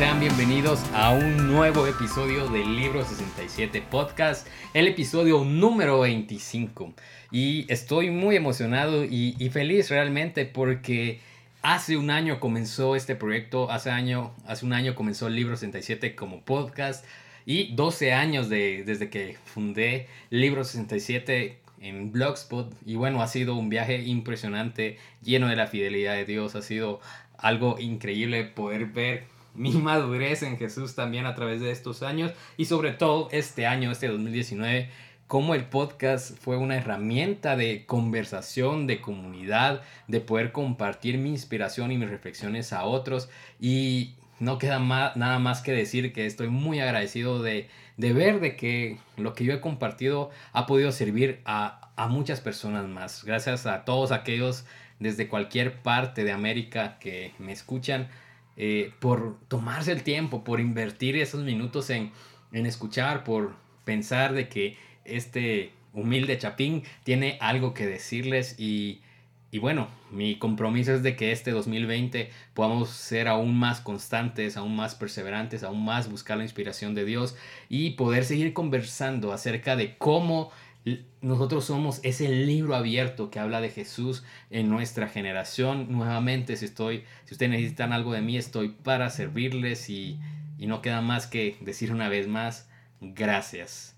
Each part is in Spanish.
Sean bienvenidos a un nuevo episodio del Libro 67 Podcast, el episodio número 25. Y estoy muy emocionado y, feliz realmente porque hace un año comenzó este proyecto, hace, año, hace un año comenzó el Libro 67 como podcast y 12 años de, desde que fundé Libro 67 en Blogspot y bueno, ha sido un viaje impresionante, lleno de la fidelidad de Dios, ha sido algo increíble poder ver mi madurez en Jesús también a través de estos años y sobre todo este año, este 2019, cómo el podcast fue una herramienta de conversación, de comunidad, de poder compartir mi inspiración y mis reflexiones a otros y no queda nada más que decir que estoy muy agradecido de, ver de que lo que yo he compartido ha podido servir a, a muchas personas más. Gracias a todos aquellos desde cualquier parte de América que me escuchan eh, por tomarse el tiempo, por invertir esos minutos en, escuchar, por pensar de que este humilde chapín tiene algo que decirles y, y, bueno, mi compromiso es de que este 2020 podamos ser aún más constantes, aún más perseverantes, aún más buscar la inspiración de Dios y poder seguir conversando acerca de cómo nosotros somos ese libro abierto que habla de Jesús en nuestra generación. Nuevamente, si estoy, si ustedes necesitan algo de mí, estoy para servirles y, y no queda más que decir una vez más, gracias.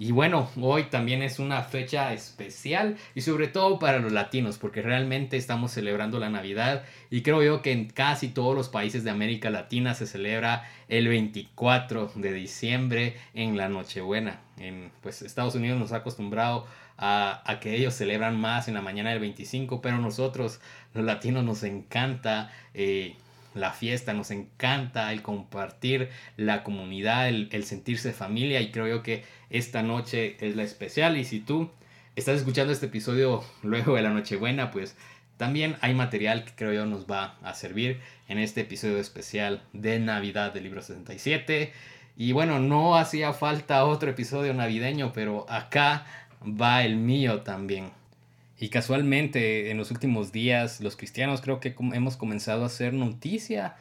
Y bueno, hoy también es una fecha especial y sobre todo para los latinos porque realmente estamos celebrando la Navidad y creo yo que en casi todos los países de América Latina se celebra el 24 de diciembre en la Nochebuena. En pues Estados Unidos nos ha acostumbrado a, a, que ellos celebran más en la mañana del 25, pero nosotros los latinos nos encanta eh, la fiesta, nos encanta el compartir la comunidad, el, sentirse familia y creo yo que esta noche es la especial y si tú estás escuchando este episodio luego de la Nochebuena, pues también hay material que creo yo nos va a servir en este episodio especial de Navidad del libro 67. Y bueno, no hacía falta otro episodio navideño, pero acá va el mío también. Y casualmente en los últimos días los cristianos creo que hemos comenzado a hacer noticia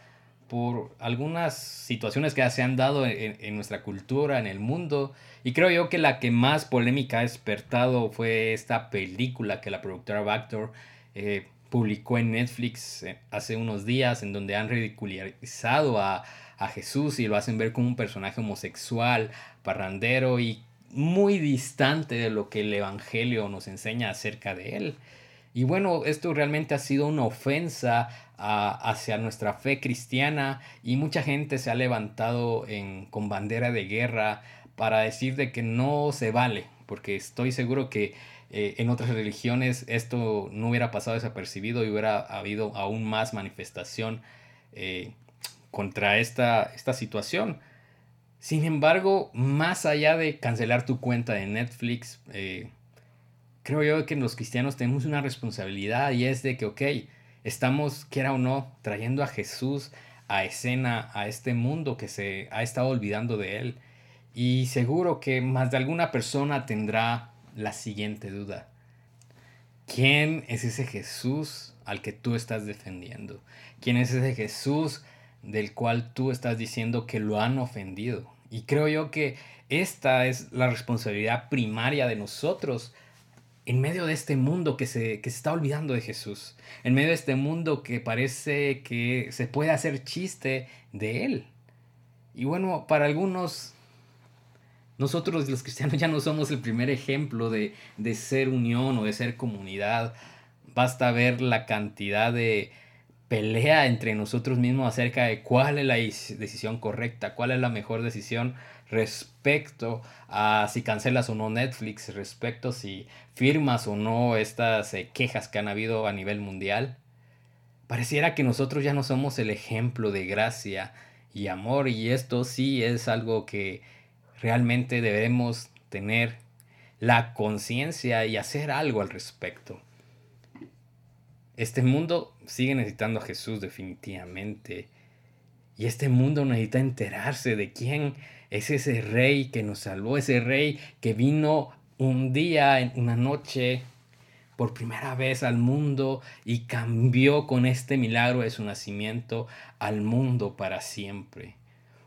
por algunas situaciones que se han dado en, nuestra cultura, en el mundo. Y creo yo que la que más polémica ha despertado fue esta película que la productora Bactor eh, publicó en Netflix eh, hace unos días, en donde han ridiculizado a, a Jesús y lo hacen ver como un personaje homosexual, parrandero y muy distante de lo que el Evangelio nos enseña acerca de él. Y bueno, esto realmente ha sido una ofensa hacia nuestra fe cristiana y mucha gente se ha levantado con bandera de guerra para decir de que no se vale, porque estoy seguro que eh, en otras religiones esto no hubiera pasado desapercibido y hubiera habido aún más manifestación eh, contra esta, esta situación. Sin embargo, más allá de cancelar tu cuenta de Netflix, eh, creo yo que los cristianos tenemos una responsabilidad y es de que, ok, estamos, quiera o no, trayendo a Jesús a escena, a este mundo que se ha estado olvidando de él. Y seguro que más de alguna persona tendrá la siguiente duda. ¿Quién es ese Jesús al que tú estás defendiendo? ¿Quién es ese Jesús del cual tú estás diciendo que lo han ofendido. Y creo yo que esta es la responsabilidad primaria de nosotros en medio de este mundo que se, que se está olvidando de Jesús, en medio de este mundo que parece que se puede hacer chiste de Él. Y bueno, para algunos, nosotros los cristianos ya no somos el primer ejemplo de, de ser unión o de ser comunidad. Basta ver la cantidad de, pelea entre nosotros mismos acerca de cuál es la decisión correcta, cuál es la mejor decisión respecto a si cancelas o no Netflix, respecto a si firmas o no estas eh, quejas que han habido a nivel mundial. Pareciera que nosotros ya no somos el ejemplo de gracia y amor y esto sí es algo que realmente debemos tener la conciencia y hacer algo al respecto. Este mundo sigue necesitando a Jesús definitivamente. Y este mundo necesita enterarse de quién es ese rey que nos salvó, ese rey que vino un día, en una noche, por primera vez al mundo y cambió con este milagro de su nacimiento al mundo para siempre.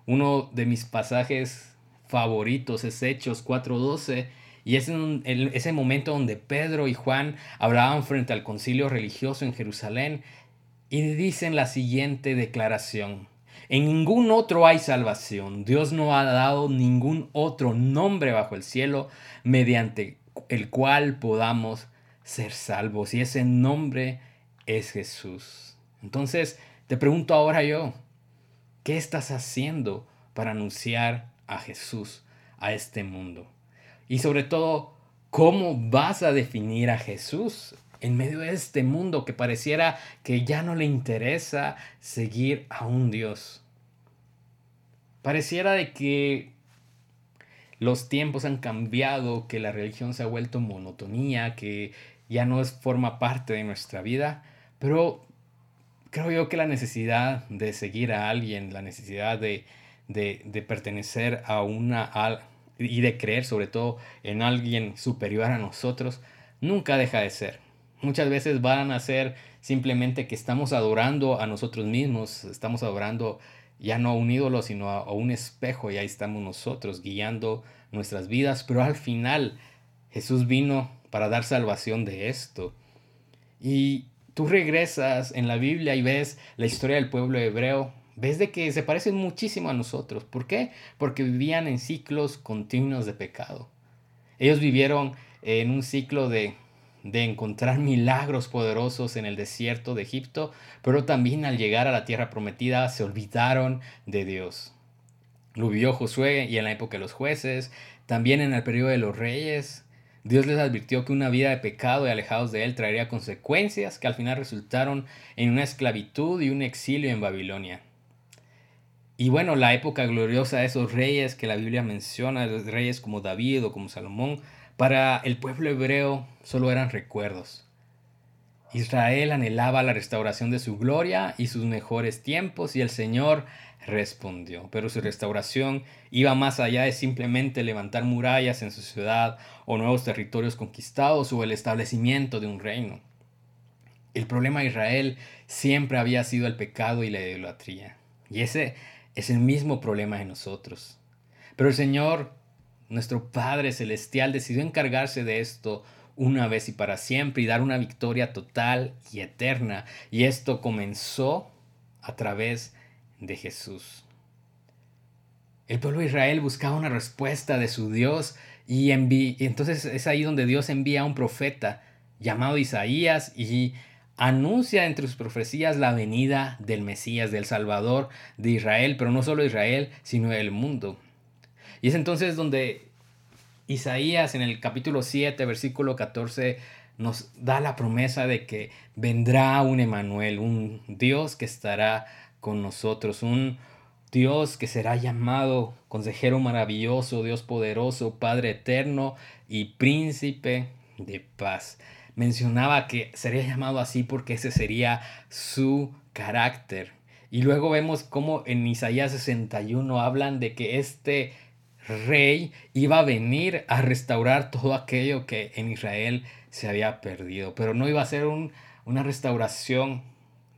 Uno de mis pasajes favoritos es Hechos 4:12 y es en ese momento donde Pedro y Juan hablaban frente al concilio religioso en Jerusalén y dicen la siguiente declaración. En ningún otro hay salvación. Dios no ha dado ningún otro nombre bajo el cielo mediante el cual podamos ser salvos. Y ese nombre es Jesús. Entonces, te pregunto ahora yo, ¿qué estás haciendo para anunciar a Jesús a este mundo? Y sobre todo, ¿cómo vas a definir a Jesús en medio de este mundo que pareciera que ya no le interesa seguir a un Dios? Pareciera de que los tiempos han cambiado, que la religión se ha vuelto monotonía, que ya no es, forma parte de nuestra vida, pero creo yo que la necesidad de seguir a alguien, la necesidad de, de pertenecer a una, y de creer sobre todo en alguien superior a nosotros, nunca deja de ser. Muchas veces van a ser simplemente que estamos adorando a nosotros mismos, estamos adorando ya no a un ídolo, sino a, un espejo, y ahí estamos nosotros guiando nuestras vidas, pero al final Jesús vino para dar salvación de esto. Y tú regresas en la Biblia y ves la historia del pueblo hebreo ves de que se parecen muchísimo a nosotros. ¿Por qué? Porque vivían en ciclos continuos de pecado. Ellos vivieron en un ciclo de, de encontrar milagros poderosos en el desierto de Egipto, pero también al llegar a la tierra prometida se olvidaron de Dios. Lo vivió Josué y en la época de los jueces, también en el periodo de los reyes. Dios les advirtió que una vida de pecado y alejados de Él traería consecuencias que al final resultaron en una esclavitud y un exilio en Babilonia. Y bueno, la época gloriosa de esos reyes que la Biblia menciona, reyes como David o como Salomón, para el pueblo hebreo solo eran recuerdos. Israel anhelaba la restauración de su gloria y sus mejores tiempos y el Señor respondió. Pero su restauración iba más allá de simplemente levantar murallas en su ciudad o nuevos territorios conquistados o el establecimiento de un reino. El problema de Israel siempre había sido el pecado y la idolatría. Y ese es el mismo problema de nosotros. Pero el Señor, nuestro Padre Celestial, decidió encargarse de esto una vez y para siempre y dar una victoria total y eterna. Y esto comenzó a través de Jesús. El pueblo de Israel buscaba una respuesta de su Dios y, entonces es ahí donde Dios envía a un profeta llamado Isaías y anuncia entre sus profecías la venida del Mesías, del Salvador de Israel, pero no solo Israel, sino del mundo. Y es entonces donde Isaías en el capítulo 7, versículo 14, nos da la promesa de que vendrá un Emanuel, un Dios que estará con nosotros, un Dios que será llamado consejero maravilloso, Dios poderoso, Padre eterno y príncipe de paz mencionaba que sería llamado así porque ese sería su carácter. Y luego vemos cómo en Isaías 61 hablan de que este rey iba a venir a restaurar todo aquello que en Israel se había perdido. Pero no iba a ser una restauración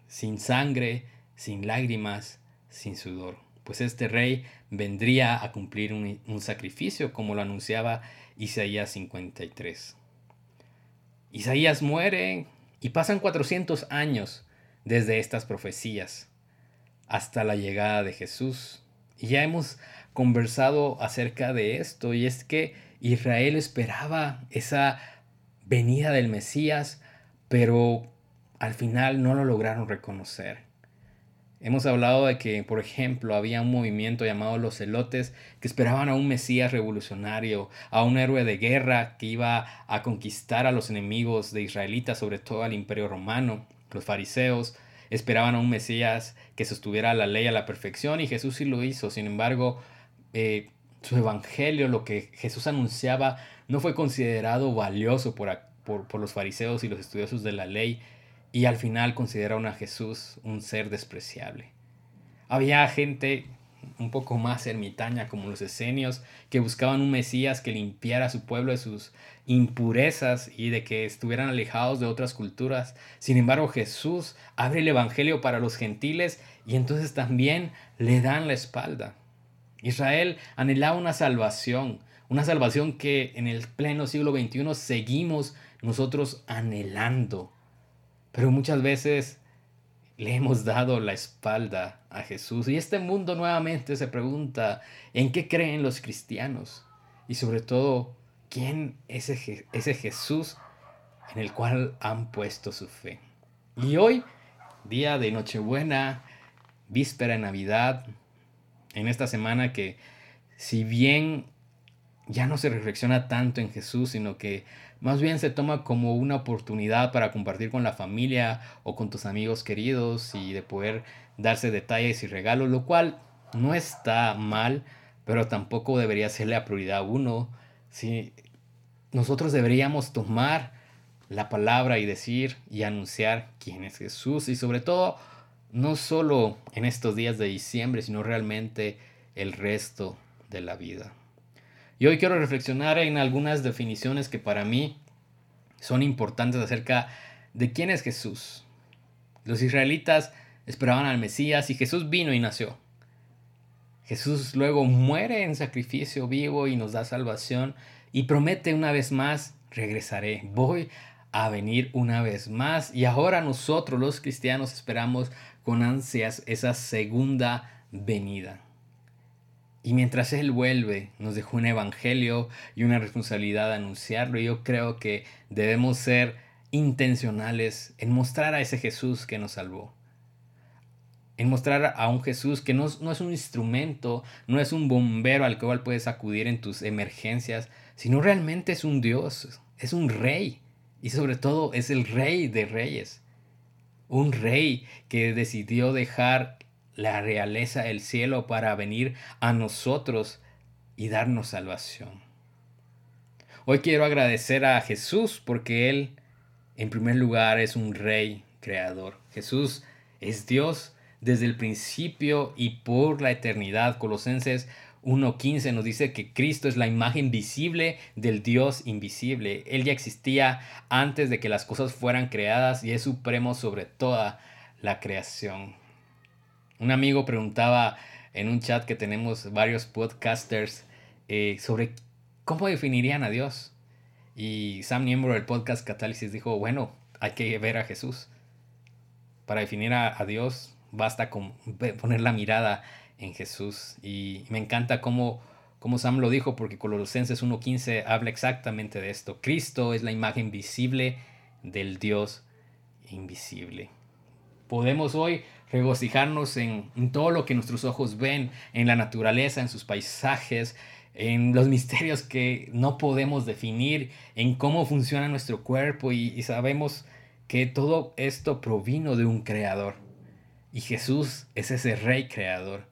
sin sangre, sin lágrimas, sin sudor. Pues este rey vendría a cumplir un, un sacrificio como lo anunciaba Isaías 53. Isaías muere y pasan 400 años desde estas profecías hasta la llegada de Jesús. Y ya hemos conversado acerca de esto y es que Israel esperaba esa venida del Mesías, pero al final no lo lograron reconocer. Hemos hablado de que, por ejemplo, había un movimiento llamado los celotes que esperaban a un Mesías revolucionario, a un héroe de guerra que iba a conquistar a los enemigos de israelitas, sobre todo al imperio romano. Los fariseos esperaban a un Mesías que sostuviera la ley a la perfección y Jesús sí lo hizo. Sin embargo, eh, su evangelio, lo que Jesús anunciaba, no fue considerado valioso por, por, por los fariseos y los estudiosos de la ley y al final consideraron a Jesús un ser despreciable. Había gente un poco más ermitaña como los esenios, que buscaban un Mesías que limpiara a su pueblo de sus impurezas y de que estuvieran alejados de otras culturas. Sin embargo, Jesús abre el Evangelio para los gentiles y entonces también le dan la espalda. Israel anhelaba una salvación, una salvación que en el pleno siglo XXI seguimos nosotros anhelando. Pero muchas veces le hemos dado la espalda a Jesús. Y este mundo nuevamente se pregunta, ¿en qué creen los cristianos? Y sobre todo, ¿quién es ese Jesús en el cual han puesto su fe? Y hoy, día de Nochebuena, víspera de Navidad, en esta semana que si bien ya no se reflexiona tanto en Jesús, sino que más bien se toma como una oportunidad para compartir con la familia o con tus amigos queridos y de poder darse detalles y regalos, lo cual no está mal, pero tampoco debería ser la prioridad uno. Si nosotros deberíamos tomar la palabra y decir y anunciar quién es Jesús y sobre todo no solo en estos días de diciembre, sino realmente el resto de la vida. Y hoy quiero reflexionar en algunas definiciones que para mí son importantes acerca de quién es Jesús. Los israelitas esperaban al Mesías y Jesús vino y nació. Jesús luego muere en sacrificio vivo y nos da salvación y promete una vez más, regresaré, voy a venir una vez más. Y ahora nosotros los cristianos esperamos con ansias esa segunda venida. Y mientras Él vuelve, nos dejó un evangelio y una responsabilidad de anunciarlo. Y yo creo que debemos ser intencionales en mostrar a ese Jesús que nos salvó. En mostrar a un Jesús que no, no es un instrumento, no es un bombero al cual puedes acudir en tus emergencias, sino realmente es un Dios, es un rey. Y sobre todo es el rey de reyes. Un rey que decidió dejar la realeza del cielo para venir a nosotros y darnos salvación. Hoy quiero agradecer a Jesús porque Él, en primer lugar, es un rey creador. Jesús es Dios desde el principio y por la eternidad. Colosenses 1.15 nos dice que Cristo es la imagen visible del Dios invisible. Él ya existía antes de que las cosas fueran creadas y es supremo sobre toda la creación. Un amigo preguntaba en un chat que tenemos varios podcasters eh, sobre cómo definirían a Dios. Y Sam miembro del podcast Catálisis dijo, bueno, hay que ver a Jesús. Para definir a, Dios basta con poner la mirada en Jesús. Y me encanta cómo, cómo Sam lo dijo, porque Colosenses 1.15 habla exactamente de esto. Cristo es la imagen visible del Dios invisible. Podemos hoy regocijarnos en, todo lo que nuestros ojos ven, en la naturaleza, en sus paisajes, en los misterios que no podemos definir, en cómo funciona nuestro cuerpo y, sabemos que todo esto provino de un creador. Y Jesús es ese rey creador.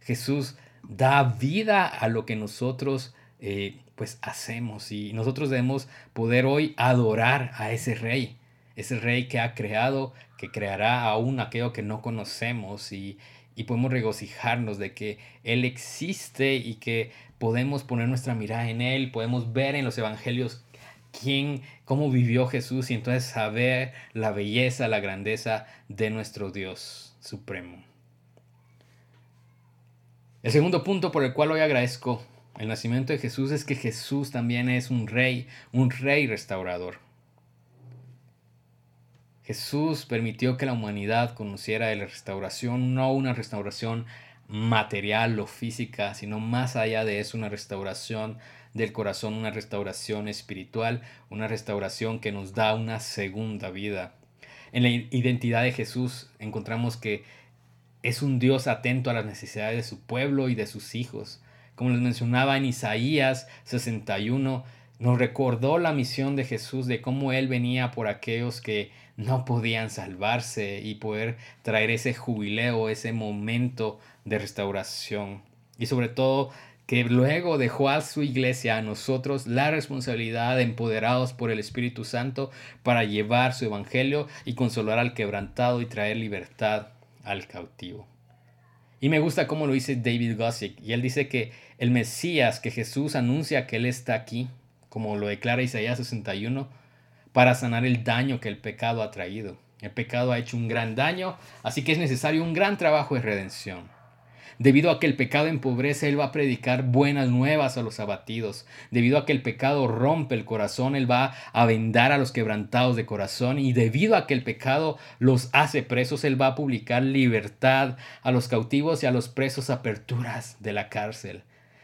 Jesús da vida a lo que nosotros eh, pues hacemos y nosotros debemos poder hoy adorar a ese rey ese rey que ha creado, que creará aún aquello que no conocemos y, podemos regocijarnos de que Él existe y que podemos poner nuestra mirada en Él, podemos ver en los evangelios quién, cómo vivió Jesús y entonces saber la belleza, la grandeza de nuestro Dios supremo. El segundo punto por el cual hoy agradezco el nacimiento de Jesús es que Jesús también es un rey, un rey restaurador. Jesús permitió que la humanidad conociera de la restauración, no una restauración material o física, sino más allá de eso, una restauración del corazón, una restauración espiritual, una restauración que nos da una segunda vida. En la identidad de Jesús encontramos que es un Dios atento a las necesidades de su pueblo y de sus hijos. Como les mencionaba en Isaías 61, nos recordó la misión de Jesús de cómo Él venía por aquellos que no podían salvarse y poder traer ese jubileo, ese momento de restauración. Y sobre todo que luego dejó a su iglesia, a nosotros, la responsabilidad, empoderados por el Espíritu Santo, para llevar su evangelio y consolar al quebrantado y traer libertad al cautivo. Y me gusta cómo lo dice David Gossick. Y él dice que el Mesías, que Jesús anuncia que Él está aquí, como lo declara Isaías 61, para sanar el daño que el pecado ha traído. El pecado ha hecho un gran daño, así que es necesario un gran trabajo de redención. Debido a que el pecado empobrece, Él va a predicar buenas nuevas a los abatidos. Debido a que el pecado rompe el corazón, Él va a vendar a los quebrantados de corazón. Y debido a que el pecado los hace presos, Él va a publicar libertad a los cautivos y a los presos aperturas de la cárcel.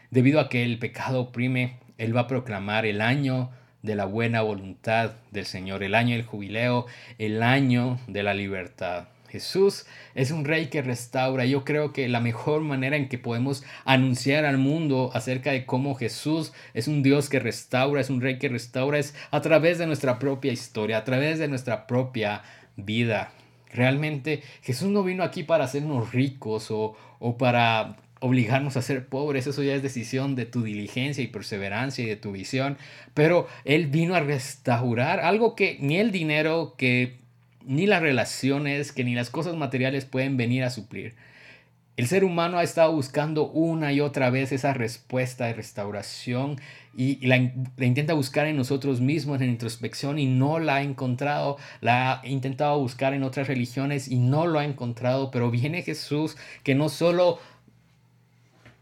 Debido a que el pecado oprime, Él va a proclamar el año de la buena voluntad del Señor, el año del jubileo, el año de la libertad. Jesús es un rey que restaura. Yo creo que la mejor manera en que podemos anunciar al mundo acerca de cómo Jesús es un Dios que restaura, es un rey que restaura, es a través de nuestra propia historia, a través de nuestra propia vida. Realmente Jesús no vino aquí para hacernos ricos o, o para obligarnos a ser pobres, eso ya es decisión de tu diligencia y perseverancia y de tu visión, pero Él vino a restaurar algo que ni el dinero que ni las relaciones, que ni las cosas materiales pueden venir a suplir. El ser humano ha estado buscando una y otra vez esa respuesta de restauración y, la, intenta buscar en nosotros mismos, en introspección, y no la ha encontrado. La ha intentado buscar en otras religiones y no lo ha encontrado. Pero viene Jesús que no solo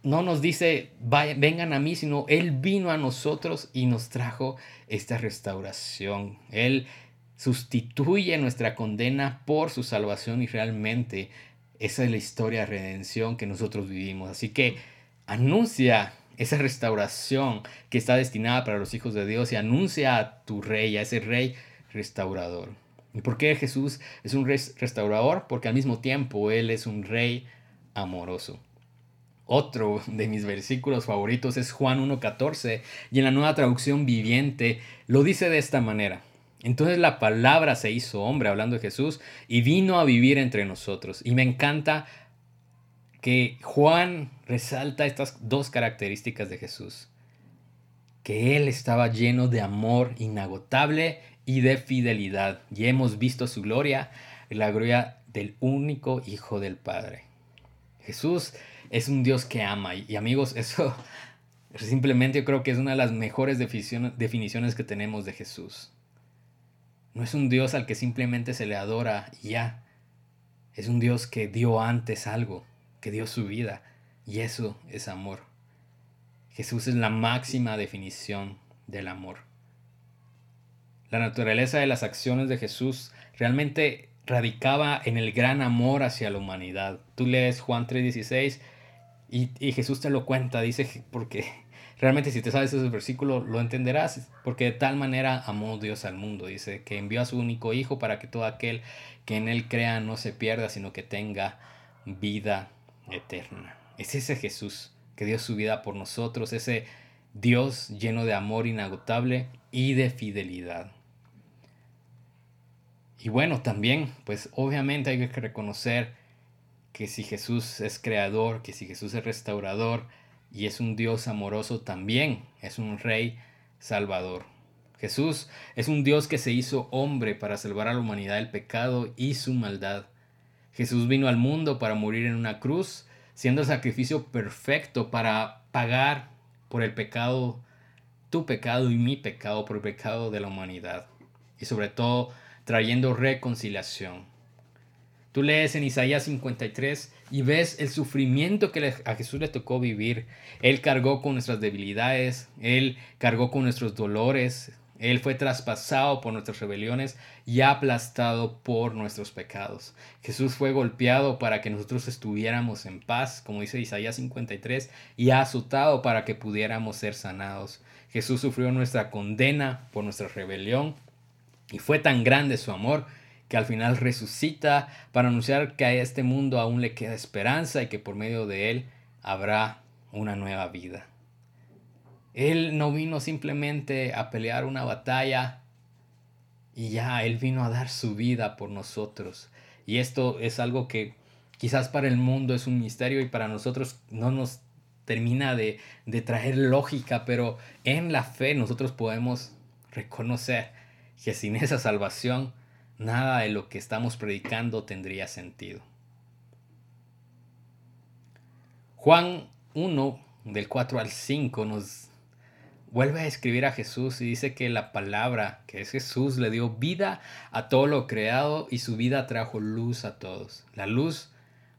no nos dice vengan a mí, sino Él vino a nosotros y nos trajo esta restauración. Él sustituye nuestra condena por su salvación y realmente esa es la historia de redención que nosotros vivimos. Así que anuncia esa restauración que está destinada para los hijos de Dios y anuncia a tu rey, a ese rey restaurador. ¿Y por qué Jesús es un rey restaurador? Porque al mismo tiempo Él es un rey amoroso. Otro de mis versículos favoritos es Juan 1.14 y en la nueva traducción viviente lo dice de esta manera. Entonces la palabra se hizo hombre, hablando de Jesús, y vino a vivir entre nosotros. Y me encanta que Juan resalta estas dos características de Jesús. Que Él estaba lleno de amor inagotable y de fidelidad. Y hemos visto su gloria, la gloria del único Hijo del Padre. Jesús es un Dios que ama. Y amigos, eso simplemente yo creo que es una de las mejores definiciones que tenemos de Jesús. No es un Dios al que simplemente se le adora y ya. Es un Dios que dio antes algo, que dio su vida. Y eso es amor. Jesús es la máxima definición del amor. La naturaleza de las acciones de Jesús realmente radicaba en el gran amor hacia la humanidad. Tú lees Juan 3:16 y, y Jesús te lo cuenta, dice, porque Realmente si te sabes ese versículo lo entenderás, porque de tal manera amó Dios al mundo, dice, que envió a su único Hijo para que todo aquel que en Él crea no se pierda, sino que tenga vida eterna. Es ese Jesús que dio su vida por nosotros, ese Dios lleno de amor inagotable y de fidelidad. Y bueno, también, pues obviamente hay que reconocer que si Jesús es creador, que si Jesús es restaurador, y es un Dios amoroso también, es un Rey Salvador. Jesús es un Dios que se hizo hombre para salvar a la humanidad del pecado y su maldad. Jesús vino al mundo para morir en una cruz, siendo el sacrificio perfecto para pagar por el pecado, tu pecado y mi pecado, por el pecado de la humanidad. Y sobre todo trayendo reconciliación. Tú lees en Isaías 53 y ves el sufrimiento que a Jesús le tocó vivir. Él cargó con nuestras debilidades, Él cargó con nuestros dolores, Él fue traspasado por nuestras rebeliones y aplastado por nuestros pecados. Jesús fue golpeado para que nosotros estuviéramos en paz, como dice Isaías 53, y azotado para que pudiéramos ser sanados. Jesús sufrió nuestra condena por nuestra rebelión y fue tan grande su amor que al final resucita para anunciar que a este mundo aún le queda esperanza y que por medio de él habrá una nueva vida. Él no vino simplemente a pelear una batalla y ya, Él vino a dar su vida por nosotros. Y esto es algo que quizás para el mundo es un misterio y para nosotros no nos termina de, de traer lógica, pero en la fe nosotros podemos reconocer que sin esa salvación nada de lo que estamos predicando tendría sentido. Juan 1, del 4 al 5, nos vuelve a escribir a Jesús y dice que la palabra, que es Jesús, le dio vida a todo lo creado y su vida trajo luz a todos. La luz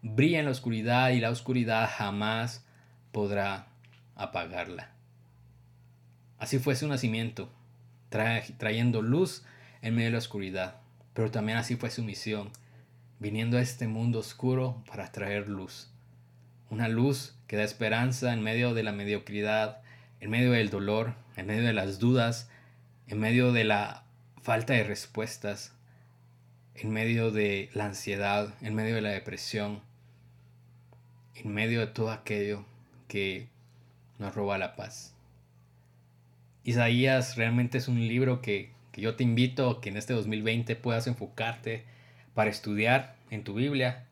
brilla en la oscuridad y la oscuridad jamás podrá apagarla. Así fue su nacimiento, trayendo luz en medio de la oscuridad, pero también así fue su misión, viniendo a este mundo oscuro para traer luz. Una luz que da esperanza en medio de la mediocridad, en medio del dolor, en medio de las dudas, en medio de la falta de respuestas, en medio de la ansiedad, en medio de la depresión, en medio de todo aquello que nos roba la paz. Isaías realmente es un libro que, yo te invito a que en este 2020 puedas enfocarte para estudiar en tu Biblia.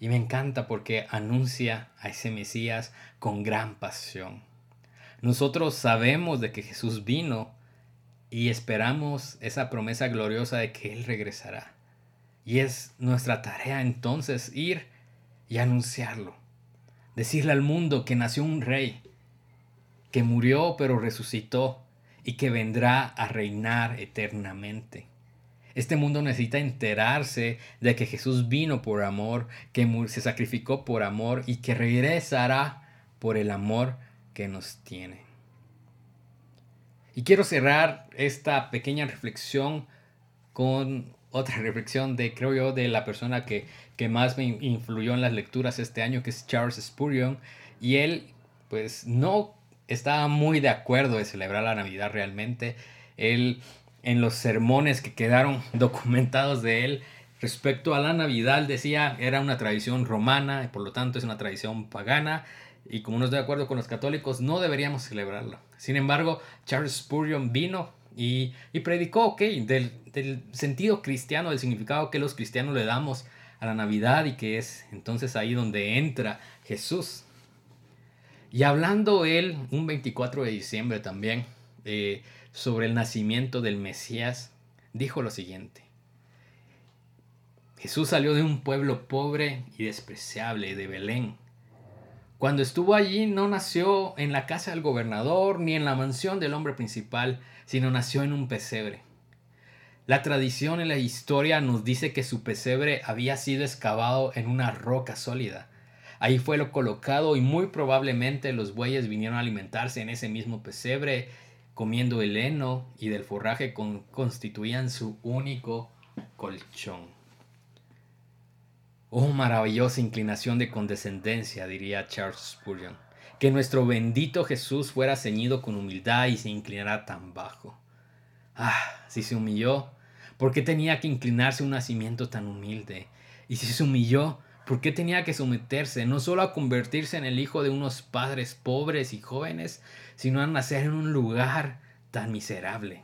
Y me encanta porque anuncia a ese Mesías con gran pasión. Nosotros sabemos de que Jesús vino y esperamos esa promesa gloriosa de que Él regresará. Y es nuestra tarea entonces ir y anunciarlo. Decirle al mundo que nació un rey, que murió pero resucitó y que vendrá a reinar eternamente. Este mundo necesita enterarse de que Jesús vino por amor, que se sacrificó por amor y que regresará por el amor que nos tiene. Y quiero cerrar esta pequeña reflexión con otra reflexión de, creo yo, de la persona que, que más me influyó en las lecturas este año, que es Charles Spurgeon. Y él, pues, no estaba muy de acuerdo de celebrar la Navidad realmente. Él, en los sermones que quedaron documentados de él respecto a la Navidad, decía era una tradición romana y por lo tanto es una tradición pagana. Y como no estoy de acuerdo con los católicos, no deberíamos celebrarlo. Sin embargo, Charles Spurgeon vino y, predicó, ok, del, del sentido cristiano, del significado que los cristianos le damos a la Navidad y que es entonces ahí donde entra Jesús. Y hablando él un 24 de diciembre también eh, sobre el nacimiento del Mesías, dijo lo siguiente. Jesús salió de un pueblo pobre y despreciable, de Belén. Cuando estuvo allí no nació en la casa del gobernador ni en la mansión del hombre principal, sino nació en un pesebre. La tradición y la historia nos dice que su pesebre había sido excavado en una roca sólida Ahí fue lo colocado y muy probablemente los bueyes vinieron a alimentarse en ese mismo pesebre, comiendo el heno y del forraje constituían su único colchón. Oh, maravillosa inclinación de condescendencia, diría Charles Spurgeon, que nuestro bendito Jesús fuera ceñido con humildad y se inclinara tan bajo. Ah, si se humilló, ¿por qué tenía que inclinarse un nacimiento tan humilde? Y si se humilló, ¿Por qué tenía que someterse no solo a convertirse en el hijo de unos padres pobres y jóvenes, sino a nacer en un lugar tan miserable?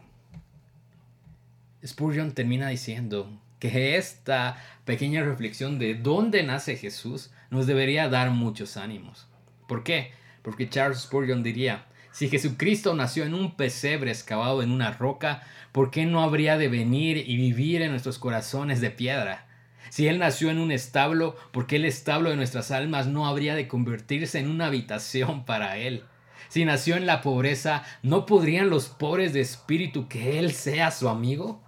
Spurgeon termina diciendo que esta pequeña reflexión de dónde nace Jesús nos debería dar muchos ánimos. ¿Por qué? Porque Charles Spurgeon diría, si Jesucristo nació en un pesebre excavado en una roca, ¿por qué no habría de venir y vivir en nuestros corazones de piedra? Si Él nació en un establo, ¿por qué el establo de nuestras almas no habría de convertirse en una habitación para Él? Si nació en la pobreza, ¿no podrían los pobres de espíritu que Él sea su amigo?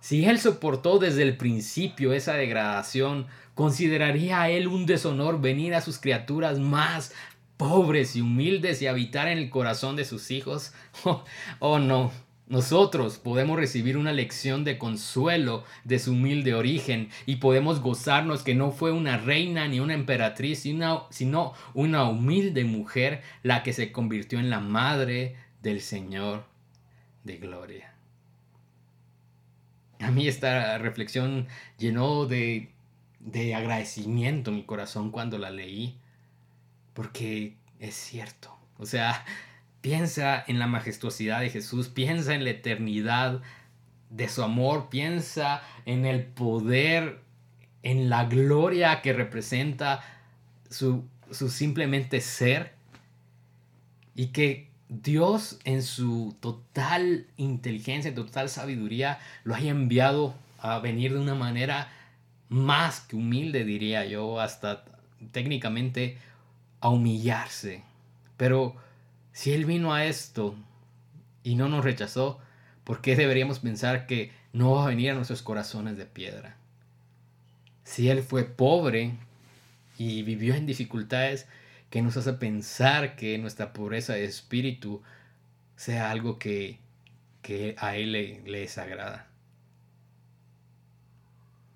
Si Él soportó desde el principio esa degradación, ¿consideraría a Él un deshonor venir a sus criaturas más pobres y humildes y habitar en el corazón de sus hijos? Oh, oh no, nosotros podemos recibir una lección de consuelo de su humilde origen y podemos gozarnos que no fue una reina ni una emperatriz, sino una humilde mujer la que se convirtió en la madre del Señor de gloria. A mí esta reflexión llenó de, de agradecimiento mi corazón cuando la leí, porque es cierto. O sea, Piensa en la majestuosidad de Jesús, piensa en la eternidad de su amor, piensa en el poder, en la gloria que representa su, simplemente ser y que Dios en su total inteligencia, total sabiduría, lo haya enviado a venir de una manera más que humilde, diría yo, hasta técnicamente a humillarse. Pero si Él vino a esto y no nos rechazó, ¿por qué deberíamos pensar que no va a venir a nuestros corazones de piedra? Si Él fue pobre y vivió en dificultades, que nos hace pensar que nuestra pobreza de espíritu sea algo que, a Él le, le desagrada.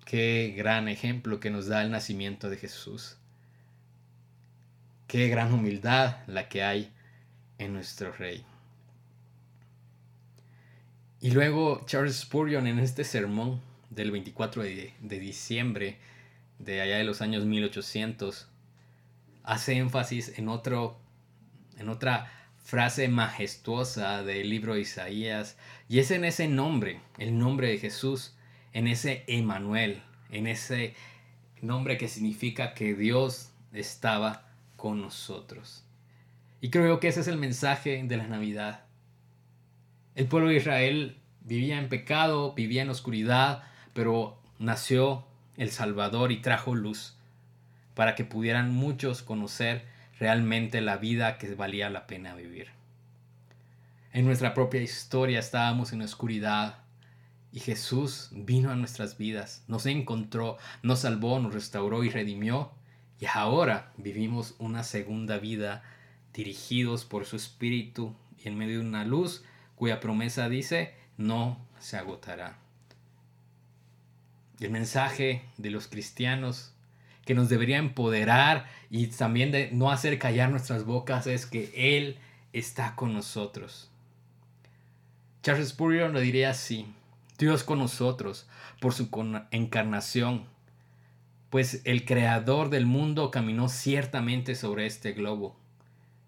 Qué gran ejemplo que nos da el nacimiento de Jesús. Qué gran humildad la que hay en nuestro Rey. Y luego Charles Spurgeon en este sermón del 24 de, de diciembre de allá de los años 1800 hace énfasis en otro en otra frase majestuosa del libro de Isaías y es en ese nombre, el nombre de Jesús, en ese Emanuel, en ese nombre que significa que Dios estaba con nosotros. Y creo que ese es el mensaje de la Navidad. El pueblo de Israel vivía en pecado, vivía en oscuridad, pero nació el Salvador y trajo luz para que pudieran muchos conocer realmente la vida que valía la pena vivir. En nuestra propia historia estábamos en oscuridad y Jesús vino a nuestras vidas, nos encontró, nos salvó, nos restauró y redimió y ahora vivimos una segunda vida dirigidos por su Espíritu y en medio de una luz cuya promesa dice no se agotará. El mensaje de los cristianos que nos debería empoderar y también de no hacer callar nuestras bocas es que Él está con nosotros. Charles Spurgeon lo diría así, Dios con nosotros por su encarnación, pues el creador del mundo caminó ciertamente sobre este globo.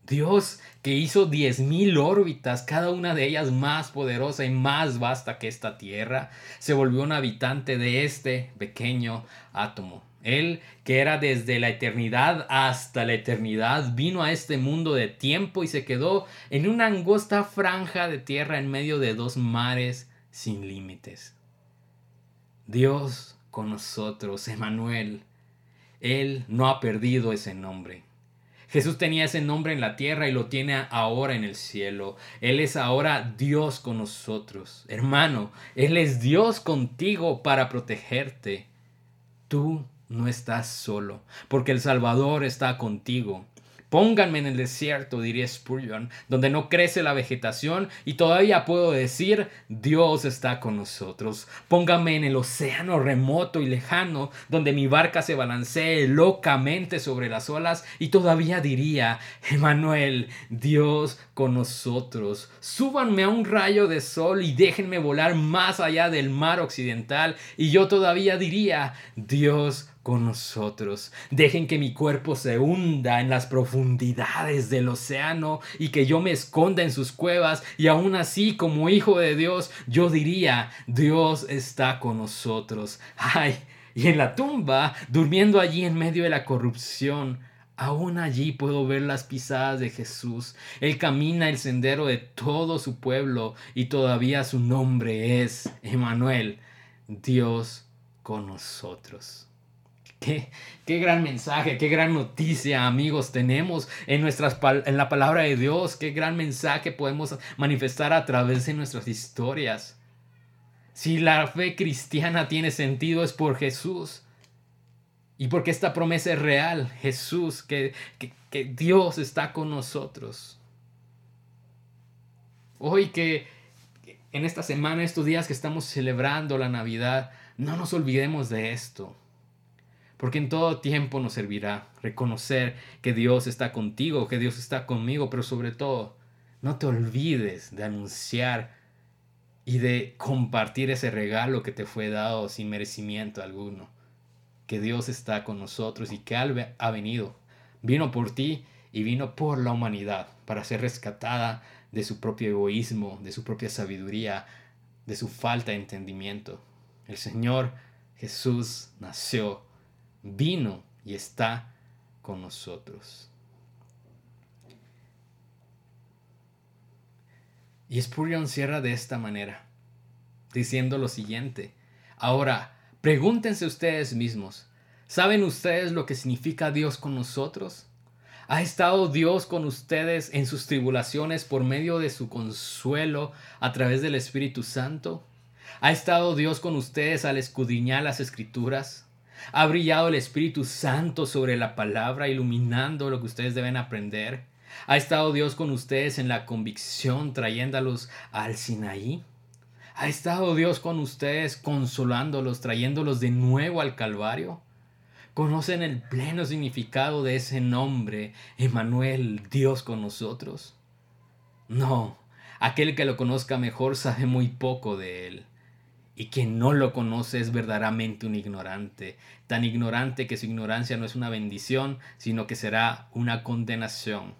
Dios que hizo diez mil órbitas, cada una de ellas más poderosa y más vasta que esta tierra, se volvió un habitante de este pequeño átomo. Él, que era desde la eternidad hasta la eternidad, vino a este mundo de tiempo y se quedó en una angosta franja de tierra en medio de dos mares sin límites. Dios con nosotros, Emanuel, Él no ha perdido ese nombre. Jesús tenía ese nombre en la tierra y lo tiene ahora en el cielo. Él es ahora Dios con nosotros. Hermano, Él es Dios contigo para protegerte. Tú no estás solo, porque el Salvador está contigo. Pónganme en el desierto, diría Spurgeon, donde no crece la vegetación y todavía puedo decir, Dios está con nosotros. Pónganme en el océano remoto y lejano, donde mi barca se balancee locamente sobre las olas y todavía diría, Emanuel, Dios con nosotros. Súbanme a un rayo de sol y déjenme volar más allá del mar occidental y yo todavía diría, Dios con nosotros. Dejen que mi cuerpo se hunda en las profundidades del océano y que yo me esconda en sus cuevas y aún así como hijo de Dios yo diría, Dios está con nosotros. Ay, y en la tumba, durmiendo allí en medio de la corrupción, Aún allí puedo ver las pisadas de Jesús. Él camina el sendero de todo su pueblo y todavía su nombre es Emanuel, Dios con nosotros. Qué, gran mensaje, qué gran noticia, amigos, tenemos en, nuestras, en la palabra de Dios. Qué gran mensaje podemos manifestar a través de nuestras historias. Si la fe cristiana tiene sentido es por Jesús. Y porque esta promesa es real, Jesús, que, que Dios está con nosotros. Hoy que en esta semana, estos días que estamos celebrando la Navidad, no nos olvidemos de esto porque en todo tiempo nos servirá reconocer que Dios está contigo, que Dios está conmigo, pero sobre todo, no te olvides de anunciar y de compartir ese regalo que te fue dado sin merecimiento alguno. Que Dios está con nosotros y que ha venido. Vino por ti y vino por la humanidad para ser rescatada de su propio egoísmo, de su propia sabiduría, de su falta de entendimiento. El Señor Jesús nació vino y está con nosotros. Y Spurgeon cierra de esta manera, diciendo lo siguiente. Ahora, pregúntense ustedes mismos, ¿saben ustedes lo que significa Dios con nosotros? ¿Ha estado Dios con ustedes en sus tribulaciones por medio de su consuelo a través del Espíritu Santo? ¿Ha estado Dios con ustedes al escudriñar las escrituras? ¿Ha brillado el Espíritu Santo sobre la palabra, iluminando lo que ustedes deben aprender? ¿Ha estado Dios con ustedes en la convicción, trayéndolos al Sinaí? ¿Ha estado Dios con ustedes consolándolos, trayéndolos de nuevo al Calvario? ¿Conocen el pleno significado de ese nombre, Emanuel, Dios con nosotros? No, aquel que lo conozca mejor sabe muy poco de él. Y quien no lo conoce es verdaderamente un ignorante, tan ignorante que su ignorancia no es una bendición, sino que será una condenación.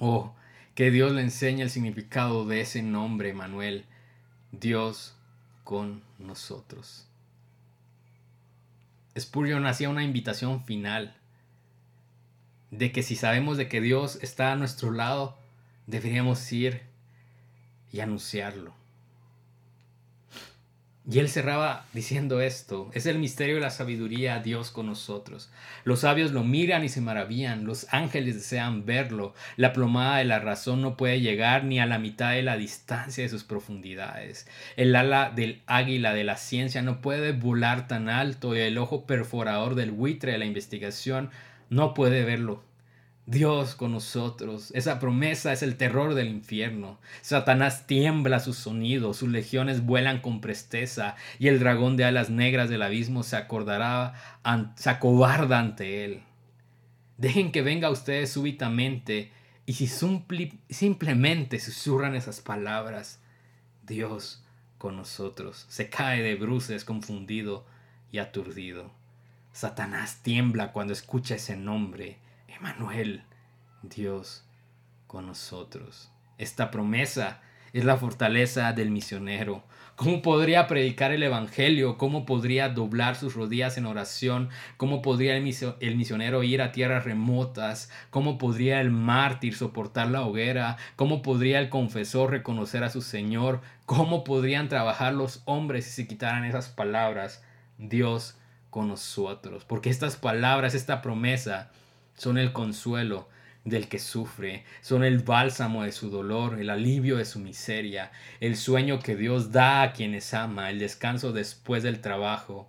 Oh, que Dios le enseñe el significado de ese nombre, Emanuel, Dios con nosotros. Spurgeon hacía una invitación final de que si sabemos de que Dios está a nuestro lado, deberíamos ir y anunciarlo. Y él cerraba diciendo esto, es el misterio de la sabiduría, Dios con nosotros. Los sabios lo miran y se maravillan, los ángeles desean verlo, la plomada de la razón no puede llegar ni a la mitad de la distancia de sus profundidades. El ala del águila de la ciencia no puede volar tan alto y el ojo perforador del buitre de la investigación no puede verlo Dios con nosotros. Esa promesa es el terror del infierno. Satanás tiembla su sonido, sus legiones vuelan con presteza y el dragón de alas negras del abismo se acordará, se acobarda ante él. Dejen que venga a ustedes súbitamente y si simplemente susurran esas palabras, Dios con nosotros, se cae de bruces confundido y aturdido. Satanás tiembla cuando escucha ese nombre Emanuel, Dios con nosotros. Esta promesa es la fortaleza del misionero. ¿Cómo podría predicar el Evangelio? ¿Cómo podría doblar sus rodillas en oración? ¿Cómo podría el, misionero ir a tierras remotas? ¿Cómo podría el mártir soportar la hoguera? ¿Cómo podría el confesor reconocer a su Señor? ¿Cómo podrían trabajar los hombres si se quitaran esas palabras? Dios con nosotros. Porque estas palabras, esta promesa, son el consuelo del que sufre, son el bálsamo de su dolor, el alivio de su miseria, el sueño que Dios da a quienes ama, el descanso después del trabajo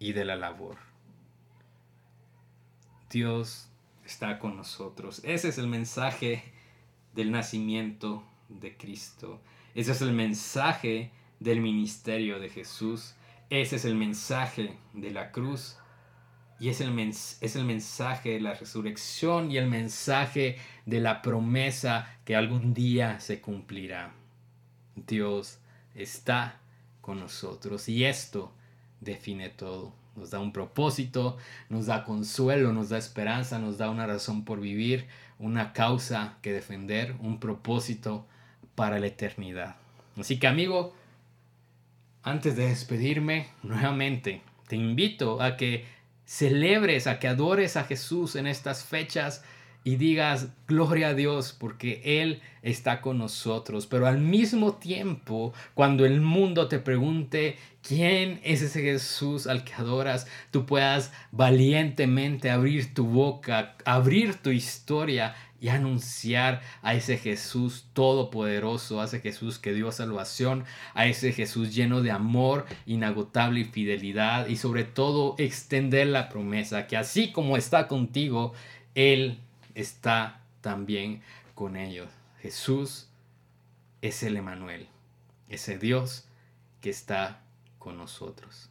y de la labor. Dios está con nosotros. Ese es el mensaje del nacimiento de Cristo. Ese es el mensaje del ministerio de Jesús. Ese es el mensaje de la cruz y es el, es el mensaje de la resurrección y el mensaje de la promesa que algún día se cumplirá. Dios está con nosotros y esto define todo. Nos da un propósito, nos da consuelo, nos da esperanza, nos da una razón por vivir, una causa que defender, un propósito para la eternidad. Así que amigo, antes de despedirme, nuevamente te invito a que celebres, a que adores a Jesús en estas fechas y digas gloria a Dios porque Él está con nosotros. Pero al mismo tiempo, cuando el mundo te pregunte quién es ese Jesús al que adoras, tú puedas valientemente abrir tu boca, abrir tu historia y anunciar a ese Jesús todopoderoso, a ese Jesús que dio salvación, a ese Jesús lleno de amor, inagotable y fidelidad y sobre todo extender la promesa que así como está contigo, Él está también con ellos. Jesús es el Emanuel, ese Dios que está con nosotros.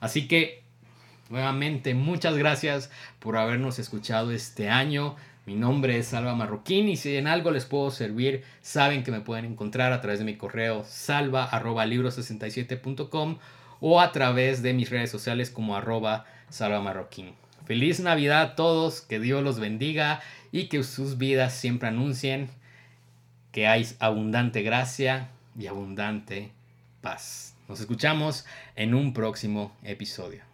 Así que, nuevamente, muchas gracias por habernos escuchado este año. Mi nombre es Salva Marroquín y si en algo les puedo servir, saben que me pueden encontrar a través de mi correo salva.libro67.com o a través de mis redes sociales como arroba salva marroquín. Feliz Navidad a todos, que Dios los bendiga y que sus vidas siempre anuncien que hay abundante gracia y abundante paz. Nos escuchamos en un próximo episodio.